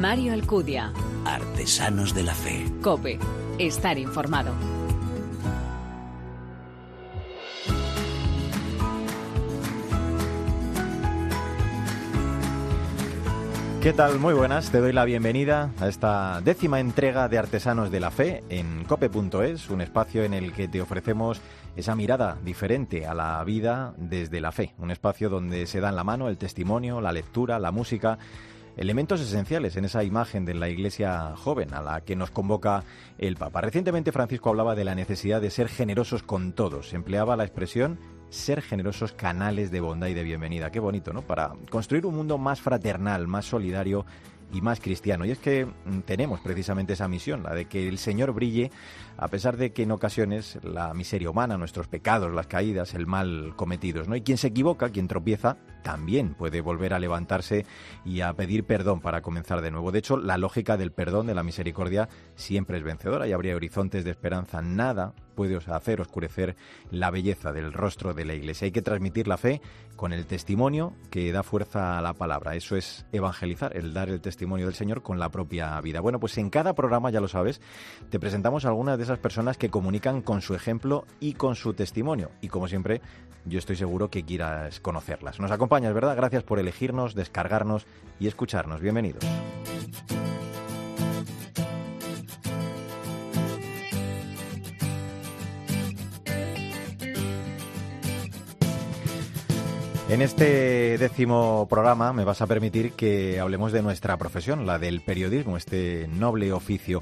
Mario Alcudia. Artesanos de la Fe. Cope. Estar informado. ¿Qué tal? Muy buenas. Te doy la bienvenida a esta décima entrega de Artesanos de la Fe en cope.es, un espacio en el que te ofrecemos esa mirada diferente a la vida desde la fe, un espacio donde se dan la mano el testimonio, la lectura, la música elementos esenciales en esa imagen de la iglesia joven a la que nos convoca el Papa. Recientemente Francisco hablaba de la necesidad de ser generosos con todos. Empleaba la expresión ser generosos canales de bondad y de bienvenida. Qué bonito, ¿no? Para construir un mundo más fraternal, más solidario y más cristiano. Y es que mm, tenemos precisamente esa misión, la de que el Señor brille, a pesar de que en ocasiones la miseria humana, nuestros pecados, las caídas, el mal cometidos, ¿no? Y quien se equivoca, quien tropieza, también puede volver a levantarse y a pedir perdón para comenzar de nuevo. De hecho, la lógica del perdón, de la misericordia, siempre es vencedora y habría horizontes de esperanza. Nada puede hacer oscurecer la belleza del rostro de la Iglesia. Hay que transmitir la fe con el testimonio que da fuerza a la palabra. Eso es evangelizar, el dar el testimonio del Señor con la propia vida. Bueno, pues en cada programa, ya lo sabes, te presentamos algunas de esas personas que comunican con su ejemplo y con su testimonio. Y como siempre, yo estoy seguro que quieras conocerlas. Nos acompañas, ¿verdad? Gracias por elegirnos, descargarnos y escucharnos. Bienvenidos. En este décimo programa me vas a permitir que hablemos de nuestra profesión, la del periodismo, este noble oficio.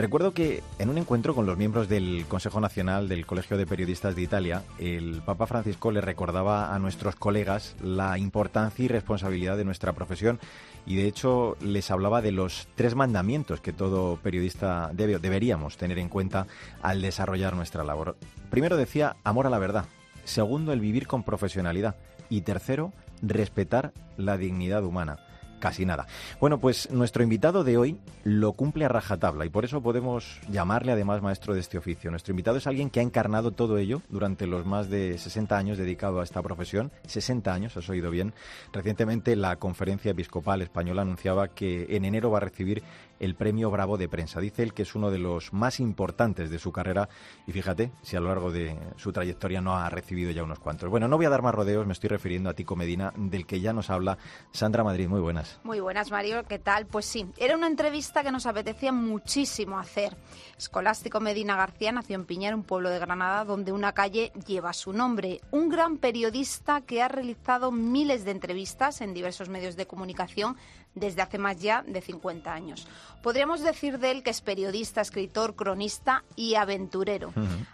Recuerdo que en un encuentro con los miembros del Consejo Nacional del Colegio de Periodistas de Italia, el Papa Francisco le recordaba a nuestros colegas la importancia y responsabilidad de nuestra profesión y de hecho les hablaba de los tres mandamientos que todo periodista debe, deberíamos tener en cuenta al desarrollar nuestra labor. Primero decía amor a la verdad. Segundo, el vivir con profesionalidad. Y tercero, respetar la dignidad humana. Casi nada. Bueno, pues nuestro invitado de hoy lo cumple a rajatabla y por eso podemos llamarle además maestro de este oficio. Nuestro invitado es alguien que ha encarnado todo ello durante los más de 60 años dedicado a esta profesión. 60 años, has oído bien. Recientemente la Conferencia Episcopal Española anunciaba que en enero va a recibir el premio Bravo de Prensa. Dice él que es uno de los más importantes de su carrera y fíjate si a lo largo de su trayectoria no ha recibido ya unos cuantos. Bueno, no voy a dar más rodeos, me estoy refiriendo a Tico Medina, del que ya nos habla Sandra Madrid. Muy buenas. Muy buenas, Mario. ¿Qué tal? Pues sí, era una entrevista que nos apetecía muchísimo hacer. Escolástico Medina García nació en Piñar, un pueblo de Granada, donde una calle lleva su nombre. Un gran periodista que ha realizado miles de entrevistas en diversos medios de comunicación desde hace más ya de 50 años. Podríamos decir de él que es periodista, escritor, cronista y aventurero.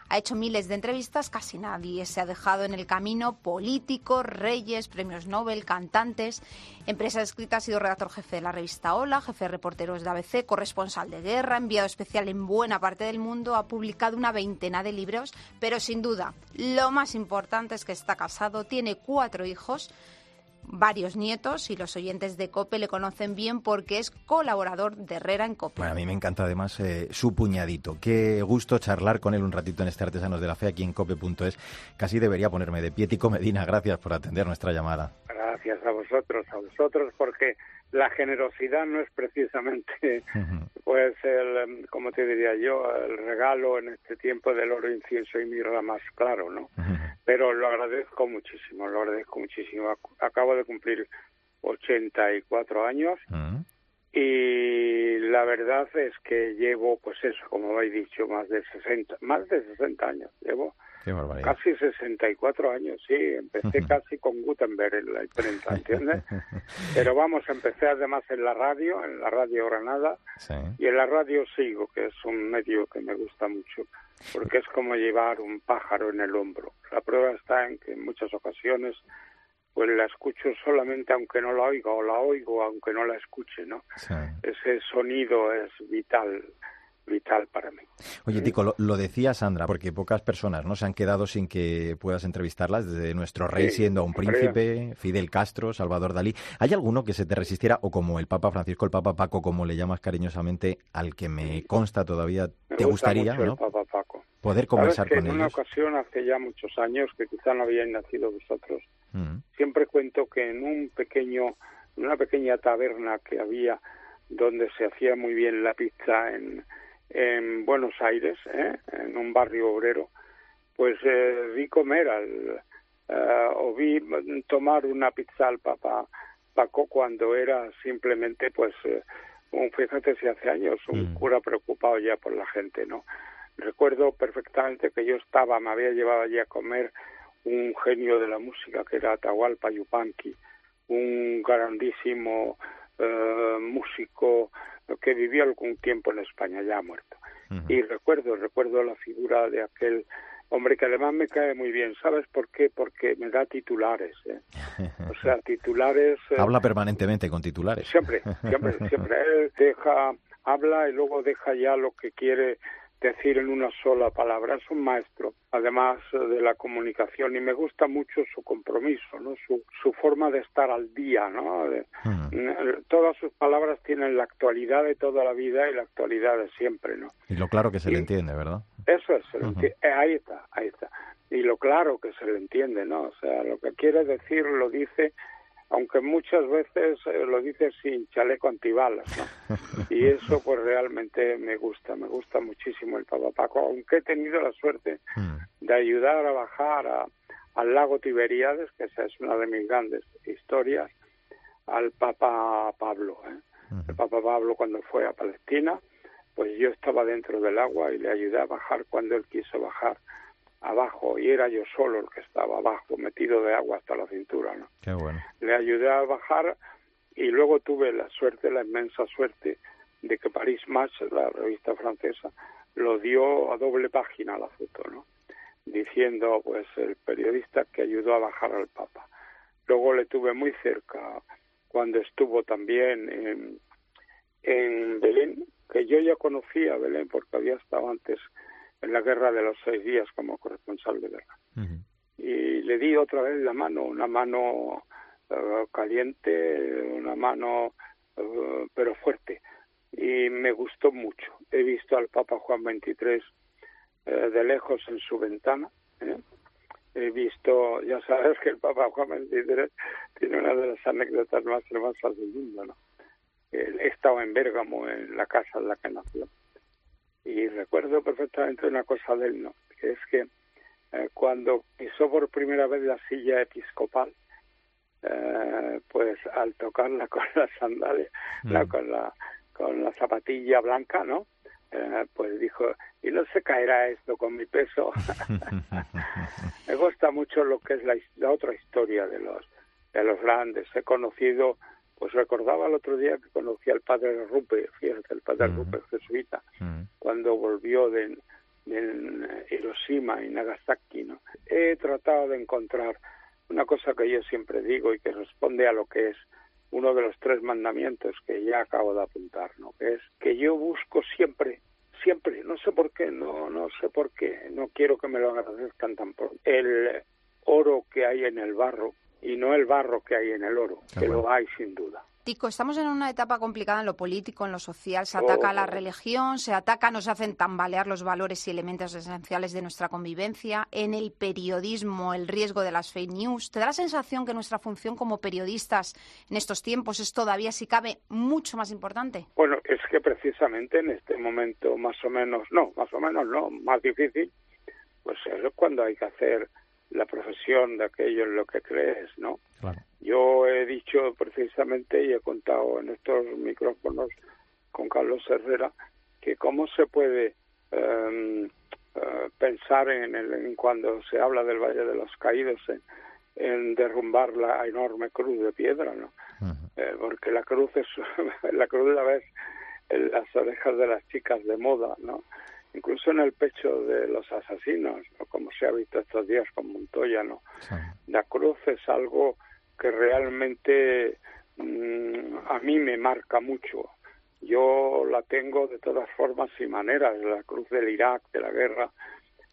Ha hecho miles de entrevistas, casi nadie se ha dejado en el camino políticos, reyes, premios Nobel, cantantes. Empresa escrita ha sido redactor jefe de la revista Hola, jefe de reporteros de ABC, corresponsal de guerra, enviado especial en buena parte del mundo, ha publicado una veintena de libros, pero sin duda, lo más importante es que está casado, tiene cuatro hijos, varios nietos y los oyentes de COPE le conocen bien porque es colaborador de Herrera en COPE. Bueno, a mí me encanta además eh, su puñadito. Qué gusto charlar con él un ratito en este Artesanos de la Fe aquí en COPE.es. Casi debería ponerme de pie. Tico Medina, gracias por atender nuestra llamada. Gracias a vosotros, a vosotros, porque la generosidad no es precisamente, pues, el, em, como te diría yo, el regalo en este tiempo del oro, incienso y mirra más claro, ¿no? Pero lo agradezco muchísimo, lo agradezco muchísimo. Acabo de cumplir 84 años y la verdad es que llevo, pues eso, como habéis dicho, más de 60, más de 60 años. Llevo casi 64 años, sí. Empecé casi con Gutenberg en la imprenta, ¿entiendes? Pero vamos, empecé además en la radio, en la radio Granada, y en la radio sigo, que es un medio que me gusta mucho, porque es como llevar un pájaro en el hombro. La prueba está en que en muchas ocasiones pues la escucho solamente aunque no la oiga o la oigo aunque no la escuche, ¿no? Ese sonido es vital vital para mí. Oye, Tico, lo, decía Sandra, porque pocas personas no se han quedado sin que puedas entrevistarlas, desde nuestro rey siendo un príncipe, Fidel Castro, Salvador Dalí. ¿Hay alguno que se te resistiera, o como el Papa Francisco, el Papa Paco, como le llamas cariñosamente, al que me consta todavía, te gustaría ¿no? poder conversar con ellos? En una ocasión, hace ya muchos años, que quizá no habían nacido vosotros, siempre cuento que en un pequeño, en una pequeña taberna que había donde se hacía muy bien la pizza en, en Buenos Aires, ¿eh? en un barrio obrero, pues eh, vi comer al, eh, o vi tomar una pizza al Papa Paco cuando era simplemente, pues, un, fíjate si hace años, un mm. cura preocupado ya por la gente, ¿no? Recuerdo perfectamente que yo estaba, me había llevado allí a comer un genio de la música que era Atahualpa Yupanqui, un grandísimo eh, músico que vivió algún tiempo en España, ya ha muerto. Y recuerdo, recuerdo la figura de aquel hombre que además me cae muy bien. ¿Sabes por qué? Porque me da titulares. ¿eh? O sea, titulares... Eh, habla permanentemente con titulares. Siempre, siempre, siempre. Él deja, habla y luego deja ya lo que quiere decir en una sola palabra. Es un maestro, además eh, de la comunicación, y me gusta mucho su compromiso, ¿no? Su, su forma de estar al día, ¿no? Mm, todas sus palabras tienen la actualidad de toda la vida y la actualidad de siempre, ¿no? Y lo claro que se le entiende, ¿verdad? Eso es, eh, ahí está, ahí está. Y lo claro que se le entiende, ¿no? O sea, lo que quiere decir lo dice aunque muchas veces eh, lo dice sin chaleco antibalas, ¿no? Y eso pues realmente me gusta, me gusta muchísimo el Papa Paco, aunque he tenido la suerte mm. de ayudar a bajar al lago Tiberíades, que esa es una de mis grandes historias, al Papa Pablo. ¿eh? El Papa Pablo cuando fue a Palestina, pues yo estaba dentro del agua y le ayudé a bajar cuando él quiso bajar abajo y era yo solo el que estaba abajo, metido de agua hasta la cintura. ¿no? Qué bueno. Le ayudé a bajar y luego tuve la suerte, la inmensa suerte de que Paris Match, la revista francesa, lo dio a doble página la foto, ¿no? Diciendo, pues, el periodista que ayudó a bajar al Papa. Luego le tuve muy cerca cuando estuvo también en, en Belén, que yo ya conocía a Belén porque había estado antes en la guerra de los seis días como corresponsal de guerra. Y le di otra vez la mano, una mano eh, caliente, una mano eh, pero fuerte. Y me gustó mucho. He visto al Papa Juan XXIII eh, de lejos en su ventana. He visto, ya sabes que el Papa Juan XXIII tiene una de las anécdotas más hermosas del mundo, ¿no? He estado en Bérgamo, en la casa en la que nació y recuerdo perfectamente una cosa de él, ¿no? que es que eh, cuando pisó por primera vez la silla episcopal, eh, pues al tocarla con las sandalias, mm. con la con la zapatilla blanca, ¿no? Eh, pues dijo, y no se caerá esto con mi peso. Me gusta mucho lo que es la, la, otra historia de los de los grandes. He conocido pues recordaba el otro día que conocí al padre Rupe, fíjate, el padre Rupe jesuita, cuando volvió de, Hiroshima y Nagasaki. ¿no? He tratado de encontrar una cosa que yo siempre digo y que responde a lo que es uno de los tres mandamientos que ya acabo de apuntar, ¿no? que es que yo busco siempre siempre, no sé por qué, no, no sé por qué, no quiero que me lo agradezcan tampoco, el oro que hay en el barro y no el barro que hay en el oro, que lo hay sin duda. Tico, estamos en una etapa complicada en lo político, en lo social. Se ataca a la oh. religión, se ataca, nos hacen tambalear los valores y elementos esenciales de nuestra convivencia. En el periodismo, el riesgo de las fake news. ¿Te da la sensación que nuestra función como periodistas en estos tiempos es todavía, si cabe, mucho más importante? Bueno, es que precisamente en este momento, más o menos, no, más o menos no, más difícil, pues es cuando hay que hacer la profesión de aquello en lo que crees, ¿no? Yo he dicho precisamente y he contado en estos micrófonos con Carlos Herrera que cómo se puede em, eh, pensar en, el, cuando se habla del Valle de los Caídos en, derrumbar la enorme cruz de piedra, ¿no? Eh, porque la cruz es la cruz la ves en las orejas de las chicas de moda, ¿no? Incluso en el pecho de los asesinos, como se ha visto estos días con Montoya, ¿no? La cruz es algo que realmente mm, a mí me marca mucho. Yo la tengo de todas formas y maneras, la cruz del Irak, de la guerra,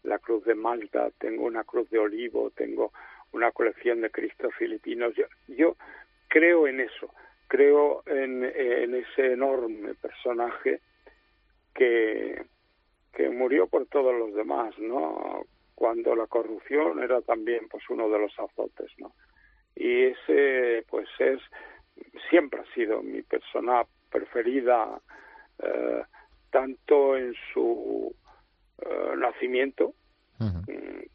la cruz de Malta, tengo una cruz de olivo, tengo una colección de Cristos filipinos. Yo, yo creo en eso, creo en, en ese enorme personaje que, que murió por todos los demás, ¿no? Cuando la corrupción era también pues uno de los azotes, ¿no? Y ese pues es siempre ha sido mi persona preferida eh, tanto en su eh, nacimiento mm,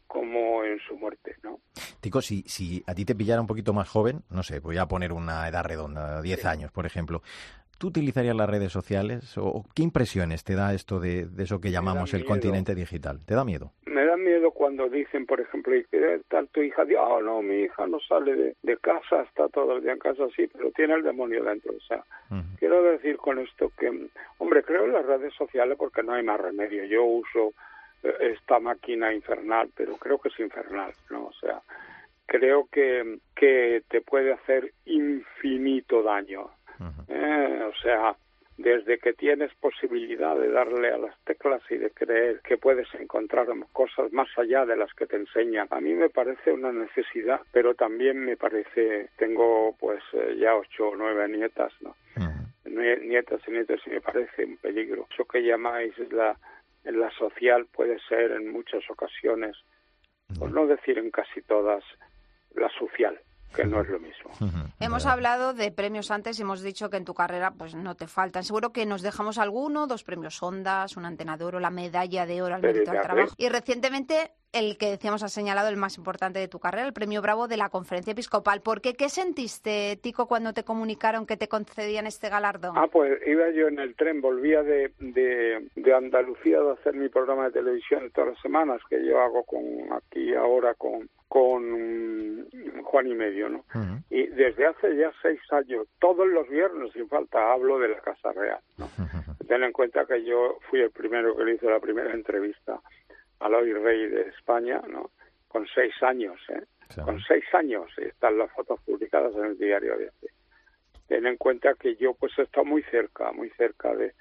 como en su muerte, ¿no? Tico, si, si a ti te pillara un poquito más joven, no sé, voy a poner una edad redonda, 10 años, por ejemplo, ¿tú utilizarías las redes sociales? ¿O qué impresiones te da esto de, eso que llamamos el continente digital? ¿Te da miedo? Me da miedo cuando dicen, por ejemplo, ¿qué tal tu hija? Oh, no, mi hija no sale de, casa, está todo el día en casa, sí, pero tiene el demonio dentro. O sea, quiero decir con esto que, hombre, creo en las redes sociales porque no hay más remedio. Yo uso eh, esta máquina infernal, pero creo que es infernal, ¿no? O sea, creo que, que te puede hacer infinito daño eh, o sea, desde que tienes posibilidad de darle a las teclas y de creer que puedes encontrar cosas más allá de las que te enseñan. A mí me parece una necesidad, pero también me parece, tengo pues eh, ya ocho o nueve nietas, ¿no? Nietas y nietos y me parece un peligro. Eso que llamáis la, la social puede ser en muchas ocasiones, por no decir en casi todas, la social que no es lo mismo. Hemos hablado de premios antes y hemos dicho que en tu carrera pues no te faltan. Seguro que nos dejamos alguno, dos premios Ondas, una antena de oro, la medalla de oro al mérito del trabajo. Y recientemente el que decíamos ha señalado el más importante de tu carrera, el premio Bravo de la Conferencia Episcopal. ¿Por qué? ¿Qué sentiste, Tico, cuando te comunicaron que te concedían este galardón? Ah, pues iba yo en el tren, volvía de, de, Andalucía de hacer mi programa de televisión todas las semanas, que yo hago con aquí ahora con, con Juan y Medio, ¿no? Y desde hace ya seis años, todos los viernes, sin falta, hablo de la Casa Real, ¿no? Ten en cuenta que yo fui el primero que le hizo la primera entrevista al hoy rey de España, ¿no? Con seis años, ¿eh? Con seis años están las fotos publicadas en el diario de Ten en cuenta que yo pues he estado muy cerca, muy cerca de,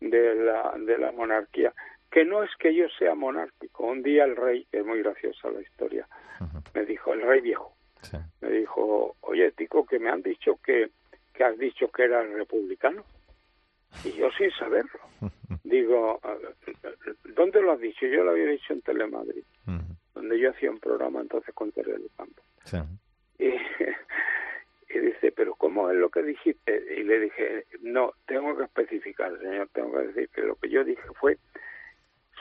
de, la, de la monarquía. Que no es que yo sea monárquico. Un día el rey, que es muy graciosa la historia, me dijo, el rey viejo, me dijo, oye, Tico, que me han dicho que, que has dicho que eras republicano. Y yo sin saberlo. Digo, ¿dónde lo has dicho? Yo lo había dicho en Telemadrid, donde yo hacía un programa entonces con Teresa del Campo. Y, y, dice, pero ¿cómo es lo que dijiste? Y le dije, no, tengo que especificar, señor, tengo que decir que lo que yo dije fue,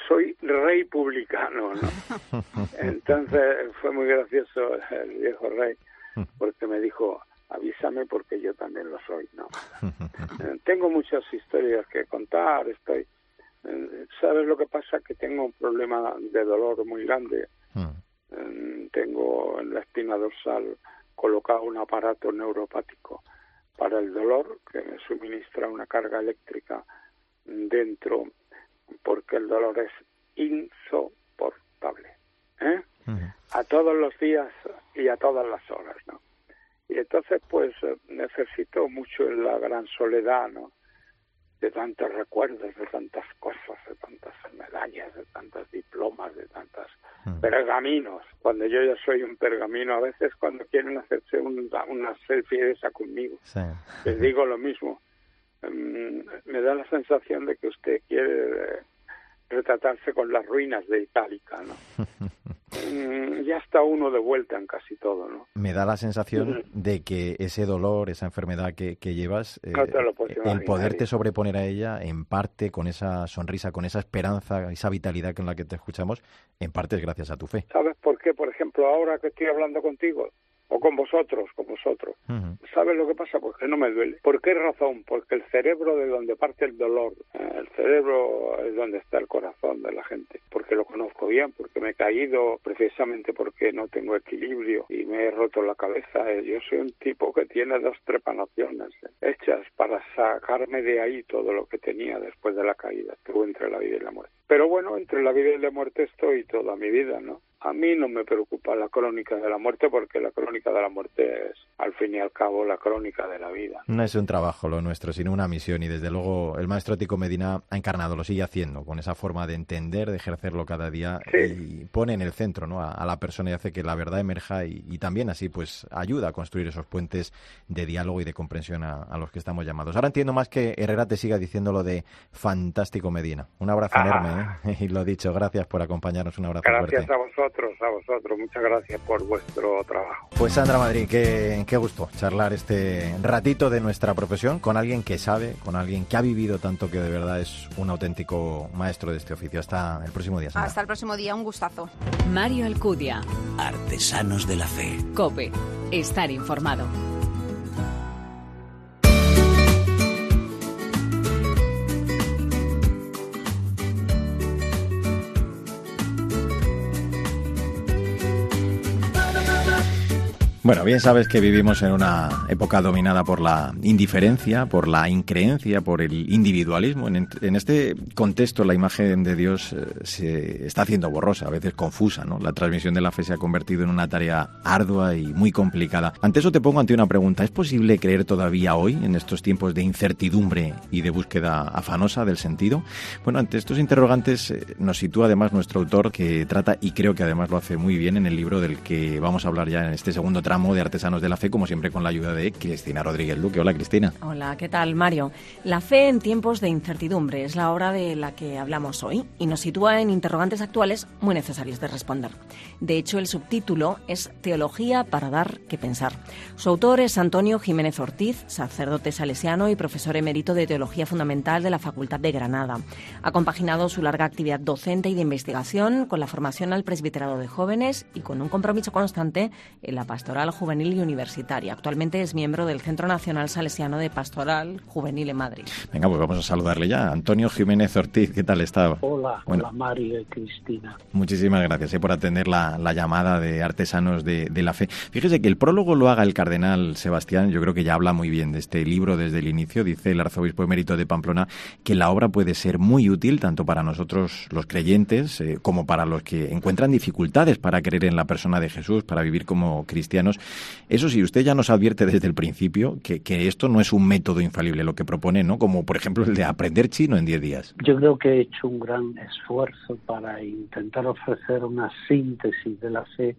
soy rey publicano, ¿no? Entonces fue muy gracioso el viejo rey, porque me dijo, avísame porque yo también lo soy, ¿no? Eh, tengo muchas historias que contar, estoy... Eh, ¿Sabes lo que pasa? Que tengo un problema de dolor muy grande. Hmm. Eh, tengo en la espina dorsal colocado un aparato neuropático para el dolor que me suministra una carga eléctrica dentro porque el dolor es insoportable. ¿eh? Hmm. A todos los días y a todas las horas, ¿no? Y entonces, pues, eh, necesito mucho en la gran soledad, ¿no? De tantos recuerdos, de tantas cosas, de tantas medallas, de tantos diplomas, de tantos mm. pergaminos. Cuando yo ya soy un pergamino, a veces cuando quieren hacerse una selfie de esa conmigo, les digo lo mismo. Mm, me da la sensación de que usted quiere eh, retratarse con las ruinas de Itálica, ¿no? Mm, ya está uno de vuelta en casi todo, ¿no? Me da la sensación de que ese dolor, esa enfermedad que, llevas, eh, el poderte sobreponer a ella, en parte con esa sonrisa, con esa esperanza, esa vitalidad con la que te escuchamos, en parte es gracias a tu fe. ¿Sabes por qué? Por ejemplo, ahora que estoy hablando contigo, o con vosotros, con vosotros. ¿Sabes lo que pasa? Porque no me duele. ¿Por qué razón? Porque el cerebro de donde parte el dolor, eh, el cerebro es donde está el corazón de la gente, porque lo conozco bien, porque me he caído precisamente porque no tengo equilibrio y me he roto la cabeza. Eh, yo soy un tipo que tiene dos trepanaciones eh, hechas para sacarme de ahí todo lo que tenía después de la caída. Estuve entre la vida y la muerte. Pero bueno, entre la vida y la muerte estoy toda mi vida, ¿no? A mí no me preocupa la crónica de la muerte porque la crónica de la muerte es, al fin y al cabo, la crónica de la vida. No es un trabajo lo nuestro, sino una misión y desde luego el maestro Tico Medina ha encarnado, lo sigue haciendo, con esa forma de entender, de ejercerlo cada día y pone en el centro ¿no? a, la persona y hace que la verdad emerja y, también así pues ayuda a construir esos puentes de diálogo y de comprensión a, los que estamos llamados. Ahora entiendo más que Herrera te siga diciendo lo de fantástico Medina. Un abrazo enorme ¿eh? y lo dicho, gracias por acompañarnos, un abrazo gracias a vosotros vosotros, a vosotros. Muchas gracias por vuestro trabajo. Pues Sandra Madrid, qué, qué gusto charlar este ratito de nuestra profesión con alguien que sabe, con alguien que ha vivido tanto que de verdad es un auténtico maestro de este oficio. Hasta el próximo día. Hasta el próximo día, un gustazo. Mario Alcudia. Artesanos de la Fe. Cope. Estar informado. Bueno, bien sabes que vivimos en una época dominada por la indiferencia, por la increencia, por el individualismo. En, este contexto la imagen de Dios eh, se está haciendo borrosa, a veces confusa. ¿no? La transmisión de la fe se ha convertido en una tarea ardua y muy complicada. Ante eso te pongo ante una pregunta. ¿Es posible creer todavía hoy, en estos tiempos de incertidumbre y de búsqueda afanosa del sentido? Bueno, ante estos interrogantes eh, nos sitúa además nuestro autor que trata, y creo que además lo hace muy bien en el libro del que vamos a hablar ya en este segundo tramo de Artesanos de la Fe, como siempre con la ayuda de Cristina Rodríguez Luque. Hola, Cristina. Hola, ¿qué tal, Mario? La fe en tiempos de incertidumbre es la obra de la que hablamos hoy y nos sitúa en interrogantes actuales muy necesarios de responder. De hecho, el subtítulo es Teología para dar que pensar. Su autor es Antonio Jiménez Ortiz, sacerdote salesiano y profesor emérito de Teología Fundamental de la Facultad de Granada. Ha compaginado su larga actividad docente y de investigación con la formación al presbiterado de jóvenes y con un compromiso constante en la pastoral Juvenil y Universitaria. Actualmente es miembro del Centro Nacional Salesiano de Pastoral Juvenil en Madrid. Venga, pues vamos a saludarle ya. Antonio Jiménez Ortiz, ¿qué tal está? Hola, hola Mario y Cristina. Muchísimas gracias eh, por atender la, llamada de Artesanos de, la Fe. Fíjese que el prólogo lo haga el cardenal Sebastián, yo creo que ya habla muy bien de este libro desde el inicio. Dice el arzobispo emérito de Pamplona que la obra puede ser muy útil tanto para nosotros los creyentes eh, como para los que encuentran dificultades para creer en la persona de Jesús, para vivir como cristianos eso sí, usted ya nos advierte desde el principio que, esto no es un método infalible lo que propone, ¿no? Como por ejemplo el de aprender chino en 10 días. Yo creo que he hecho un gran esfuerzo para intentar ofrecer una síntesis de la fe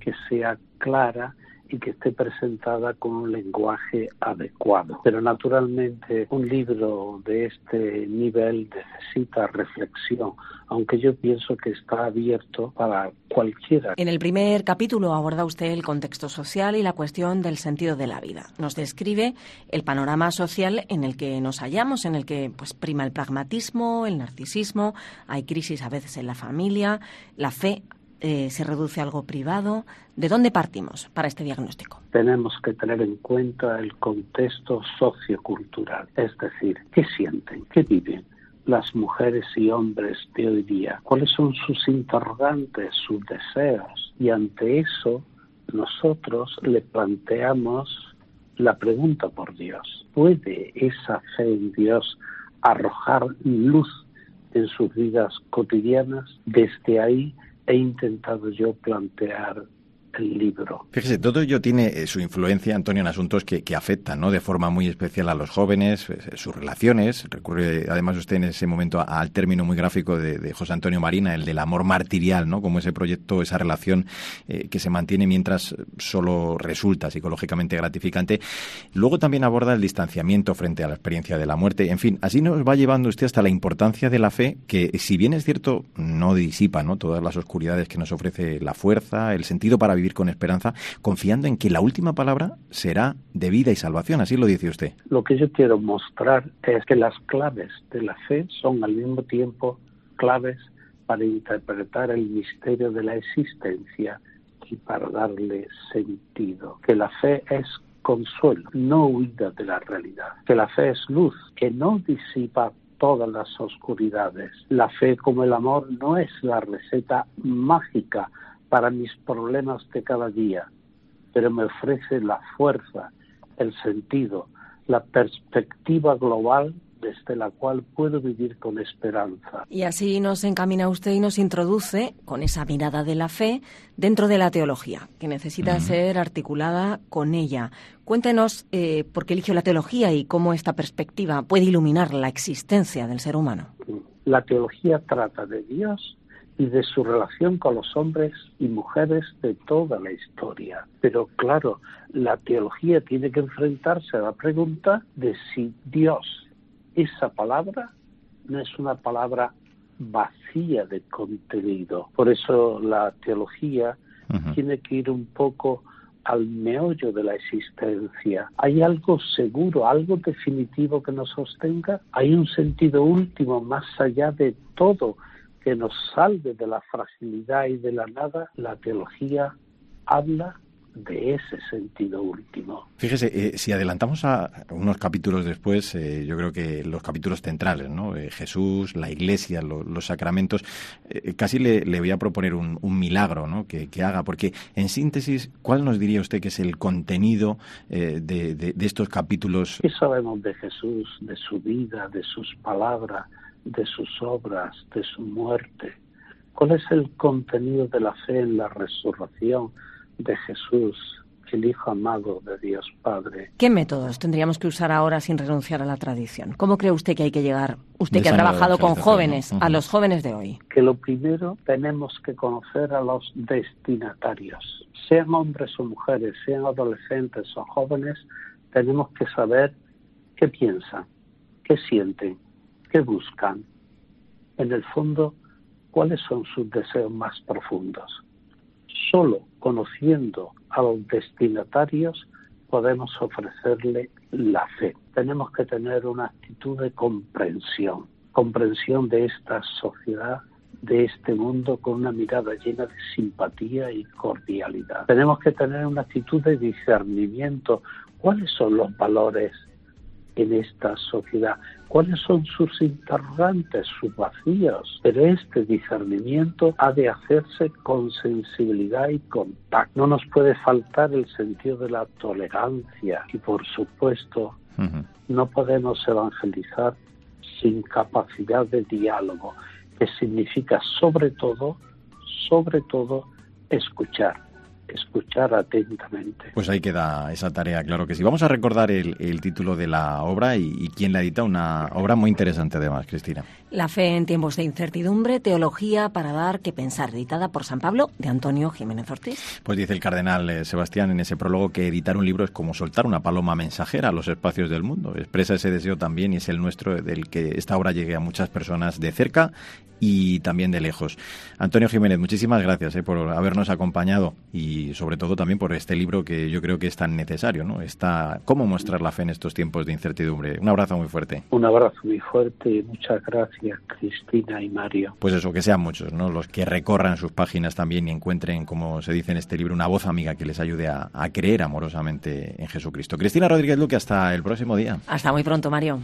que sea clara y que esté presentada con un lenguaje adecuado. Pero naturalmente un libro de este nivel necesita reflexión, aunque yo pienso que está abierto para cualquiera. En el primer capítulo aborda usted el contexto social y la cuestión del sentido de la vida. Nos describe el panorama social en el que nos hallamos, en el que pues prima el pragmatismo, el narcisismo, hay crisis a veces en la familia, la fe eh, se reduce a algo privado. ¿De dónde partimos para este diagnóstico? Tenemos que tener en cuenta el contexto sociocultural, es decir, qué sienten, qué viven las mujeres y hombres de hoy día, cuáles son sus interrogantes, sus deseos. Y ante eso, nosotros le planteamos la pregunta por Dios. ¿Puede esa fe en Dios arrojar luz en sus vidas cotidianas? Desde ahí he intentado yo plantear el libro. Fíjese, todo ello tiene eh, su influencia, Antonio, en asuntos que, afectan ¿no? de forma muy especial a los jóvenes, eh, sus relaciones. Recurre además usted en ese momento al término muy gráfico de, José Antonio Marina, el del amor martirial, ¿no? como ese proyecto, esa relación eh, que se mantiene mientras solo resulta psicológicamente gratificante. Luego también aborda el distanciamiento frente a la experiencia de la muerte. En fin, así nos va llevando usted hasta la importancia de la fe, que si bien es cierto, no disipa ¿no? todas las oscuridades que nos ofrece la fuerza, el sentido para vivir con esperanza, confiando en que la última palabra será de vida y salvación. Así lo dice usted. Lo que yo quiero mostrar es que las claves de la fe son al mismo tiempo claves para interpretar el misterio de la existencia y para darle sentido. Que la fe es consuelo, no huida de la realidad. Que la fe es luz, que no disipa todas las oscuridades. La fe como el amor no es la receta mágica para mis problemas de cada día, pero me ofrece la fuerza, el sentido, la perspectiva global desde la cual puedo vivir con esperanza. Y así nos encamina usted y nos introduce con esa mirada de la fe dentro de la teología, que necesita ser articulada con ella. Cuéntenos eh, por qué eligió la teología y cómo esta perspectiva puede iluminar la existencia del ser humano. La teología trata de Dios y de su relación con los hombres y mujeres de toda la historia. Pero claro, la teología tiene que enfrentarse a la pregunta de si Dios, esa palabra, no es una palabra vacía de contenido. Por eso la teología tiene que ir un poco al meollo de la existencia. ¿Hay algo seguro, algo definitivo que nos sostenga? ¿Hay un sentido último más allá de todo que nos salve de la fragilidad y de la nada? La teología habla de ese sentido último. Fíjese, eh, si adelantamos a unos capítulos después, eh, yo creo que los capítulos centrales, ¿no? Eh, Jesús, la Iglesia, los sacramentos, casi le, voy a proponer un, milagro, ¿no? Que, haga, porque en síntesis, ¿cuál nos diría usted que es el contenido de, de estos capítulos? ¿Qué sabemos de Jesús, de su vida, de sus palabras, de sus obras, de su muerte? ¿Cuál es el contenido de la fe en la resurrección? de Jesús, el Hijo amado de Dios Padre. ¿Qué métodos tendríamos que usar ahora sin renunciar a la tradición? ¿Cómo cree usted que hay que llegar, usted que ha trabajado con jóvenes, a los jóvenes de hoy? Que lo primero tenemos que conocer a los destinatarios, sean hombres o mujeres, sean adolescentes o jóvenes, tenemos que saber qué piensan, qué sienten, qué buscan. En el fondo, cuáles son sus deseos más profundos Solo conociendo a los destinatarios podemos ofrecerle la fe. Tenemos que tener una actitud de comprensión, comprensión de esta sociedad, de este mundo con una mirada llena de simpatía y cordialidad. Tenemos que tener una actitud de discernimiento. ¿Cuáles son los valores en esta sociedad. ¿Cuáles son sus interrogantes, sus vacíos? Pero este discernimiento ha de hacerse con sensibilidad y contacto. No nos puede faltar el sentido de la tolerancia y, por supuesto, no podemos evangelizar sin capacidad de diálogo, que significa sobre todo, sobre todo, escuchar escuchar atentamente. Pues ahí queda esa tarea, claro que sí. Vamos a recordar el, título de la obra y, quién la edita, una obra muy interesante además, Cristina. La fe en tiempos de incertidumbre, teología para dar que pensar, editada por San Pablo de Antonio Jiménez Ortiz. Pues dice el cardenal eh, Sebastián en ese prólogo que editar un libro es como soltar una paloma mensajera a los espacios del mundo. Expresa ese deseo también y es el nuestro del que esta obra llegue a muchas personas de cerca y también de lejos. Antonio Jiménez, muchísimas gracias eh, por habernos acompañado y sobre todo también por este libro que yo creo que es tan necesario, ¿no? Está cómo mostrar la fe en estos tiempos de incertidumbre. Un abrazo muy fuerte. Un abrazo muy fuerte y muchas gracias Cristina y Mario. Pues eso, que sean muchos, ¿no? Los que recorran sus páginas también y encuentren, como se dice en este libro, una voz amiga que les ayude a, a creer amorosamente en Jesucristo. Cristina Rodríguez Luque, hasta el próximo día. Hasta muy pronto, Mario.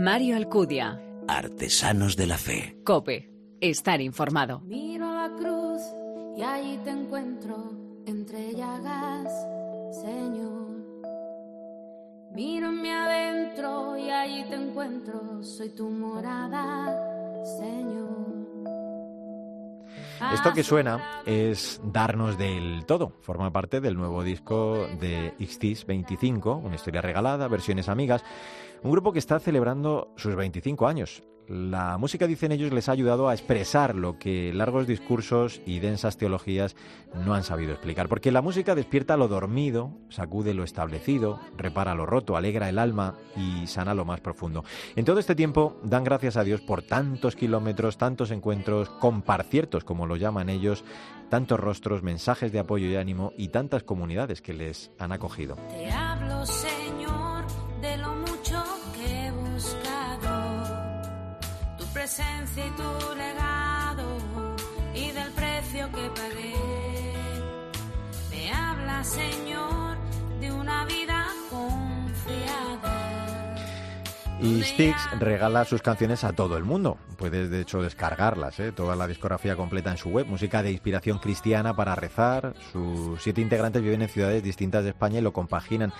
Mario Alcudia. Artesanos de la Fe. Cope. Estar informado. Miro la cruz y ahí te encuentro entre llagas, Señor. Mírame adentro y ahí te encuentro. Soy tu morada, Señor. Esto que suena es Darnos del Todo. Forma parte del nuevo disco de Xtis 25, una historia regalada, versiones amigas. Un grupo que está celebrando sus 25 años. La música, dicen ellos, les ha ayudado a expresar lo que largos discursos y densas teologías no han sabido explicar. Porque la música despierta lo dormido, sacude lo establecido, repara lo roto, alegra el alma y sana lo más profundo. En todo este tiempo dan gracias a Dios por tantos kilómetros, tantos encuentros, comparciertos, como lo llaman ellos, tantos rostros, mensajes de apoyo y ánimo y tantas comunidades que les han acogido. Te hablo, presencia y tu legado y del precio que pagué. Me habla, Señor, de una vida confiada. Y Styx regala sus canciones a todo el mundo. Puedes, de hecho, descargarlas, ¿eh? toda la discografía completa en su web. Música de inspiración cristiana para rezar. Sus siete integrantes viven en ciudades distintas de España y lo compaginan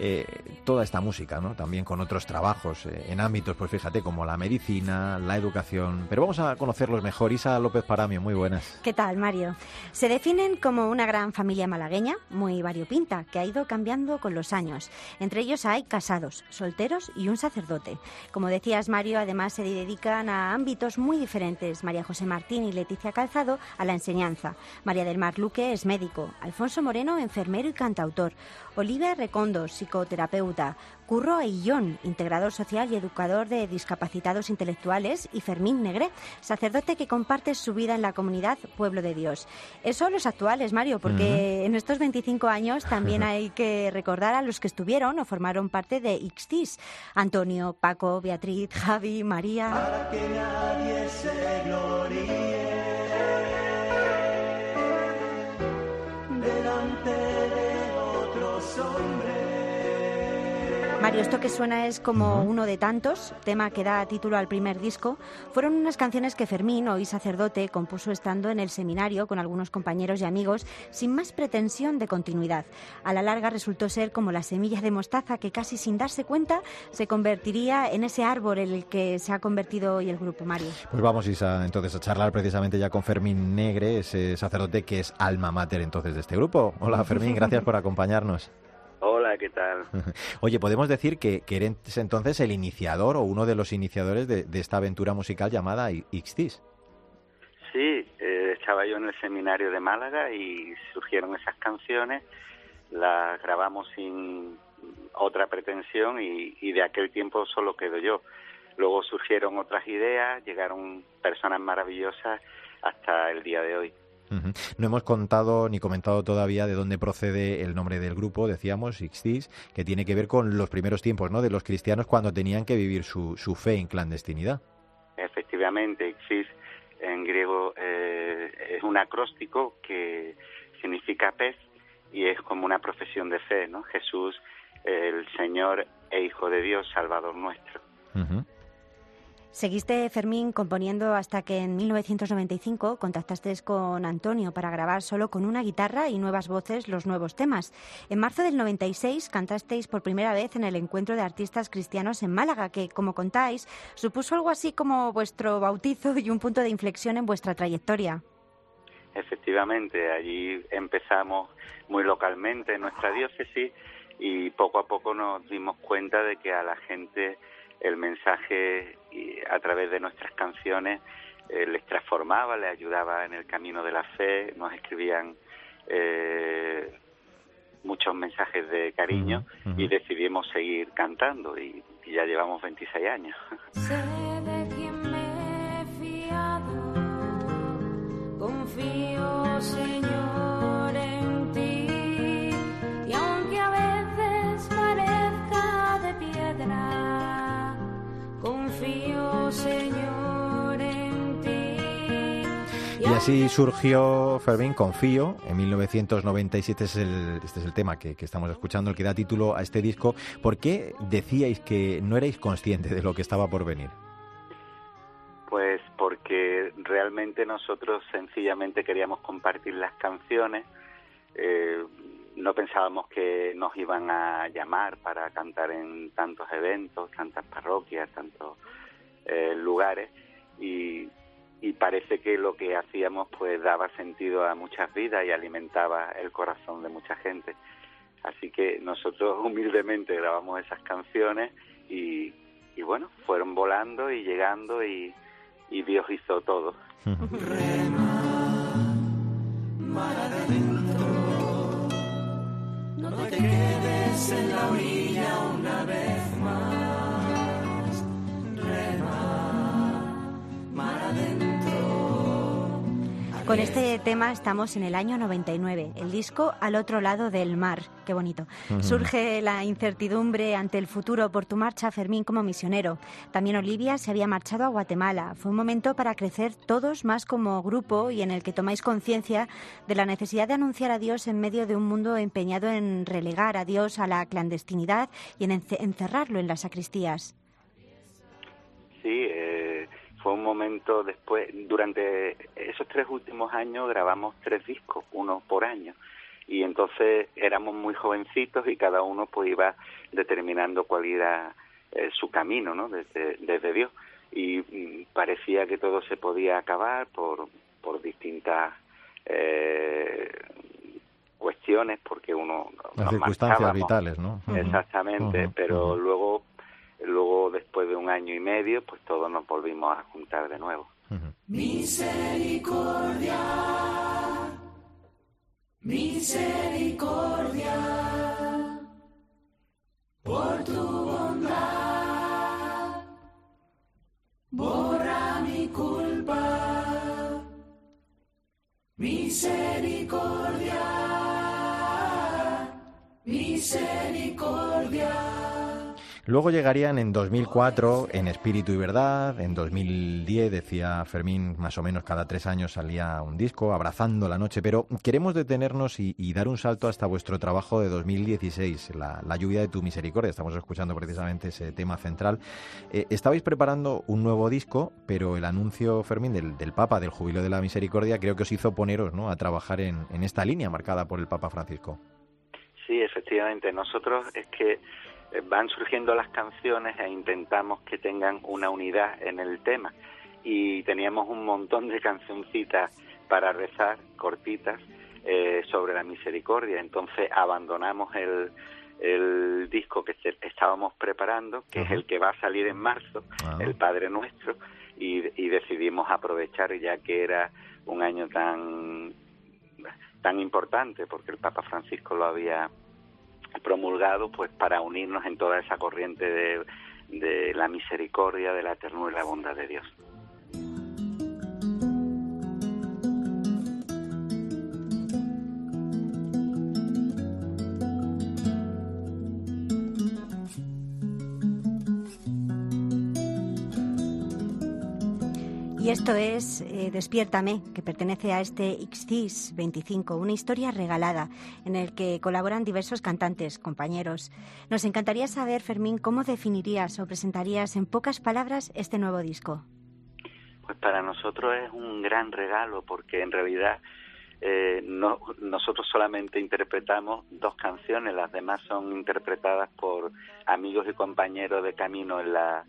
eh, toda esta música. También con otros trabajos eh, en ámbitos, pues fíjate, como la medicina, la educación. Pero vamos a conocerlos mejor. Isa López Paramio, muy buenas. ¿Qué tal, Mario? Se definen como una gran familia malagueña, muy variopinta, que ha ido cambiando con los años. Entre ellos hay casados, solteros y un sacerdote. Como decías, Mario, además se dedican a ámbitos muy diferentes. María José Martín y Leticia Calzado a la enseñanza. María del Mar Luque es médico. Alfonso Moreno, enfermero y cantautor. Olivia Recondo, psicoterapeuta. Curro Aillón, integrador social y educador de discapacitados intelectuales. Y Fermín Negre, sacerdote que comparte su vida en la comunidad Pueblo de Dios. Eso los actuales, Mario, porque en estos 25 años también hay que recordar a los que estuvieron o formaron parte de Ixtis. Antonio, Paco, Beatriz, Javi, María. Para que nadie se gloríe Mario, esto que suena es como uno de tantos, tema que da título al primer disco. Fueron unas canciones que Fermín, hoy sacerdote, compuso estando en el seminario con algunos compañeros y amigos, sin más pretensión de continuidad. A la larga resultó ser como la semilla de mostaza que casi sin darse cuenta se convertiría en ese árbol en el que se ha convertido hoy el grupo Mario. Pues vamos, Isa, entonces a charlar precisamente ya con Fermín Negre, ese sacerdote que es alma mater entonces de este grupo. Hola Fermín, gracias por acompañarnos. Hola, ¿qué tal? Oye, podemos decir que, que eres entonces el iniciador o uno de los iniciadores de, de esta aventura musical llamada Ixtis. Sí, eh, estaba yo en el seminario de Málaga y surgieron esas canciones, las grabamos sin otra pretensión y, y de aquel tiempo solo quedo yo. Luego surgieron otras ideas, llegaron personas maravillosas hasta el día de hoy. No hemos contado ni comentado todavía de dónde procede el nombre del grupo, decíamos, Ixtis, que tiene que ver con los primeros tiempos ¿no? de los cristianos cuando tenían que vivir su, su fe en clandestinidad. Efectivamente, Ixis en griego eh, es un acróstico que significa pez y es como una profesión de fe, ¿no? Jesús, el Señor e Hijo de Dios, Salvador nuestro. Ujú. Seguiste, Fermín, componiendo hasta que en 1995 contactaste con Antonio para grabar solo con una guitarra y nuevas voces los nuevos temas. En marzo del 96 cantasteis por primera vez en el Encuentro de Artistas Cristianos en Málaga, que, como contáis, supuso algo así como vuestro bautizo y un punto de inflexión en vuestra trayectoria. Efectivamente, allí empezamos muy localmente en nuestra diócesis y poco a poco nos dimos cuenta de que a la gente el mensaje y a través de nuestras canciones eh, les transformaba, les ayudaba en el camino de la fe, nos escribían eh, muchos mensajes de cariño y decidimos seguir cantando y, y ya llevamos 26 años. así surgió Fermín Confío. En 1997 es el, este es el tema que, estamos escuchando, el que da título a este disco. ¿Por qué decíais que no erais conscientes de lo que estaba por venir? Pues porque realmente nosotros sencillamente queríamos compartir las canciones, eh, no pensábamos que nos iban a llamar para cantar en tantos eventos, tantas parroquias, tantos eh, lugares y, y parece que lo que hacíamos pues daba sentido a muchas vidas y alimentaba el corazón de mucha gente. Así que nosotros humildemente grabamos esas canciones y, y bueno, fueron volando y llegando y, y Dios hizo todo. mar adentro. No te quedes en la orilla una vez más. Con este tema estamos en el año 99, el disco Al otro lado del mar. Qué bonito. Surge la incertidumbre ante el futuro por tu marcha, Fermín, como misionero. También Olivia se había marchado a Guatemala. Fue un momento para crecer todos más como grupo y en el que tomáis conciencia de la necesidad de anunciar a Dios en medio de un mundo empeñado en relegar a Dios a la clandestinidad y en ence- encerrarlo en las sacristías. Sí, eh, fue un momento después, durante esos tres últimos años grabamos tres discos, uno por año, y entonces éramos muy jovencitos y cada uno pues iba determinando cuál era eh, su camino, ¿no? Desde, desde Dios. Y mm, parecía que todo se podía acabar por, por distintas eh, cuestiones porque uno las circunstancias vitales no exactamente pero luego luego después de un año y medio pues todos nos volvimos a juntar de nuevo. Misericordia. Misericordia. Por tu bondad. Borra mi culpa. Misericordia. Misericordia Luego llegarían en 2004 en Espíritu y Verdad, en 2010 decía Fermín, más o menos cada tres años salía un disco, Abrazando la Noche, pero queremos detenernos y, dar un salto hasta vuestro trabajo de 2016, la, lluvia de tu misericordia, estamos escuchando precisamente ese tema central. Eh, estabais preparando un nuevo disco, pero el anuncio, Fermín, del, Papa, del Jubileo de la Misericordia, creo que os hizo poneros ¿no? a trabajar en, en esta línea marcada por el Papa Francisco. Sí, efectivamente, nosotros es que van surgiendo las canciones e intentamos que tengan una unidad en el tema. Y teníamos un montón de cancioncitas para rezar, cortitas, eh, sobre la misericordia. Entonces abandonamos el, el disco que estábamos preparando, que es el que va a salir en marzo, el Padre Nuestro, y, y decidimos aprovechar ya que era un año tan tan importante porque el Papa Francisco lo había promulgado pues para unirnos en toda esa corriente de, de la misericordia, de la ternura y la bondad de Dios. Y esto es eh, Despiértame, que pertenece a este XCIS 25, una historia regalada en el que colaboran diversos cantantes, compañeros. Nos encantaría saber, Fermín, cómo definirías o presentarías en pocas palabras este nuevo disco. Pues para nosotros es un gran regalo porque en realidad eh, no, nosotros solamente interpretamos dos canciones, las demás son interpretadas por amigos y compañeros de camino en la,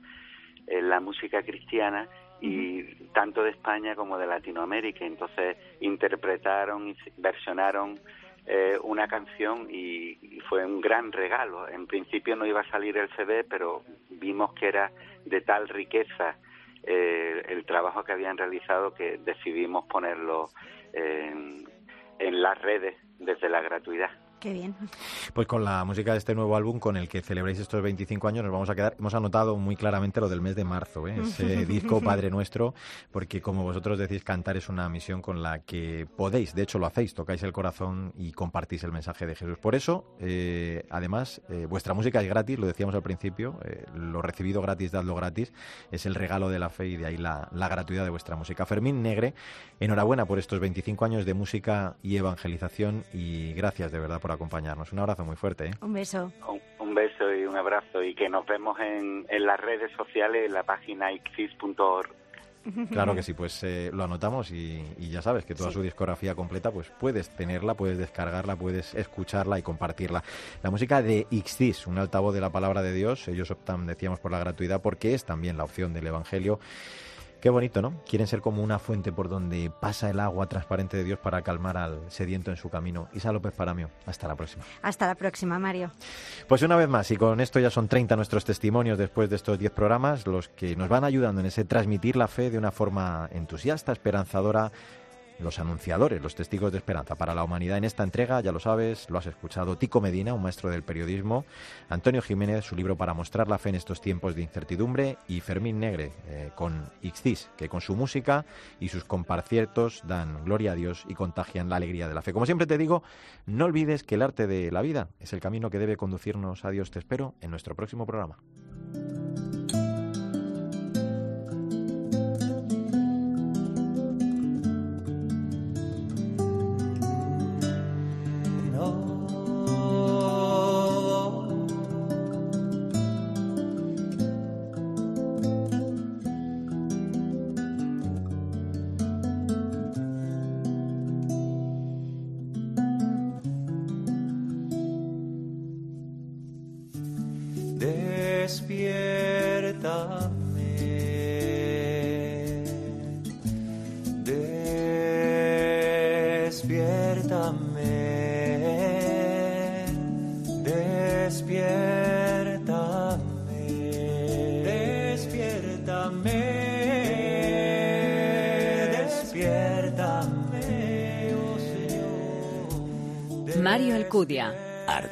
en la música cristiana y tanto de España como de Latinoamérica. Entonces interpretaron y versionaron eh, una canción y, fue un gran regalo. En principio no iba a salir el CD, pero vimos que era de tal riqueza eh, el trabajo que habían realizado que decidimos ponerlo en las redes desde la gratuidad. Qué bien. Pues con la música de este nuevo álbum con el que celebráis estos 25 años nos vamos a quedar. Hemos anotado muy claramente lo del mes de marzo, ¿eh? ese disco Padre Nuestro, porque como vosotros decís, cantar es una misión con la que podéis, de hecho lo hacéis, tocáis el corazón y compartís el mensaje de Jesús. Por eso, eh, además, eh, vuestra música es gratis, lo decíamos al principio, lo recibido gratis, dadlo gratis, es el regalo de la fe y de ahí la, la gratuidad de vuestra música. Fermín Negre, enhorabuena por estos 25 años de música y evangelización y gracias de verdad por acompañarnos. Un abrazo muy fuerte. ¿eh? Un beso. Un, beso y un abrazo y que nos vemos en, en las redes sociales, en la página ixis.org. Claro que sí, pues eh, lo anotamos y, ya sabes que toda su discografía completa pues puedes tenerla, puedes descargarla, puedes escucharla y compartirla. La música de Ixtis, un altavoz de la palabra de Dios, ellos optan, decíamos, por la gratuidad porque es también la opción del Evangelio Qué bonito, ¿no? Quieren ser como una fuente por donde pasa el agua transparente de Dios para calmar al sediento en su camino. Isa López Paramio, hasta la próxima. Hasta la próxima, Mario. Pues una vez más, y con esto ya son 30 nuestros testimonios después de estos 10 programas, los que nos van ayudando en ese transmitir la fe de una forma entusiasta, esperanzadora, los anunciadores, los testigos de esperanza para la humanidad en esta entrega, ya lo sabes, lo has escuchado, Tico Medina, un maestro del periodismo, Antonio Jiménez, su libro para mostrar la fe en estos tiempos de incertidumbre, y Fermín Negre eh, con Ixtis, que con su música y sus comparciertos dan gloria a Dios y contagian la alegría de la fe. Como siempre te digo, no olvides que el arte de la vida es el camino que debe conducirnos a Dios. Te espero en nuestro próximo programa.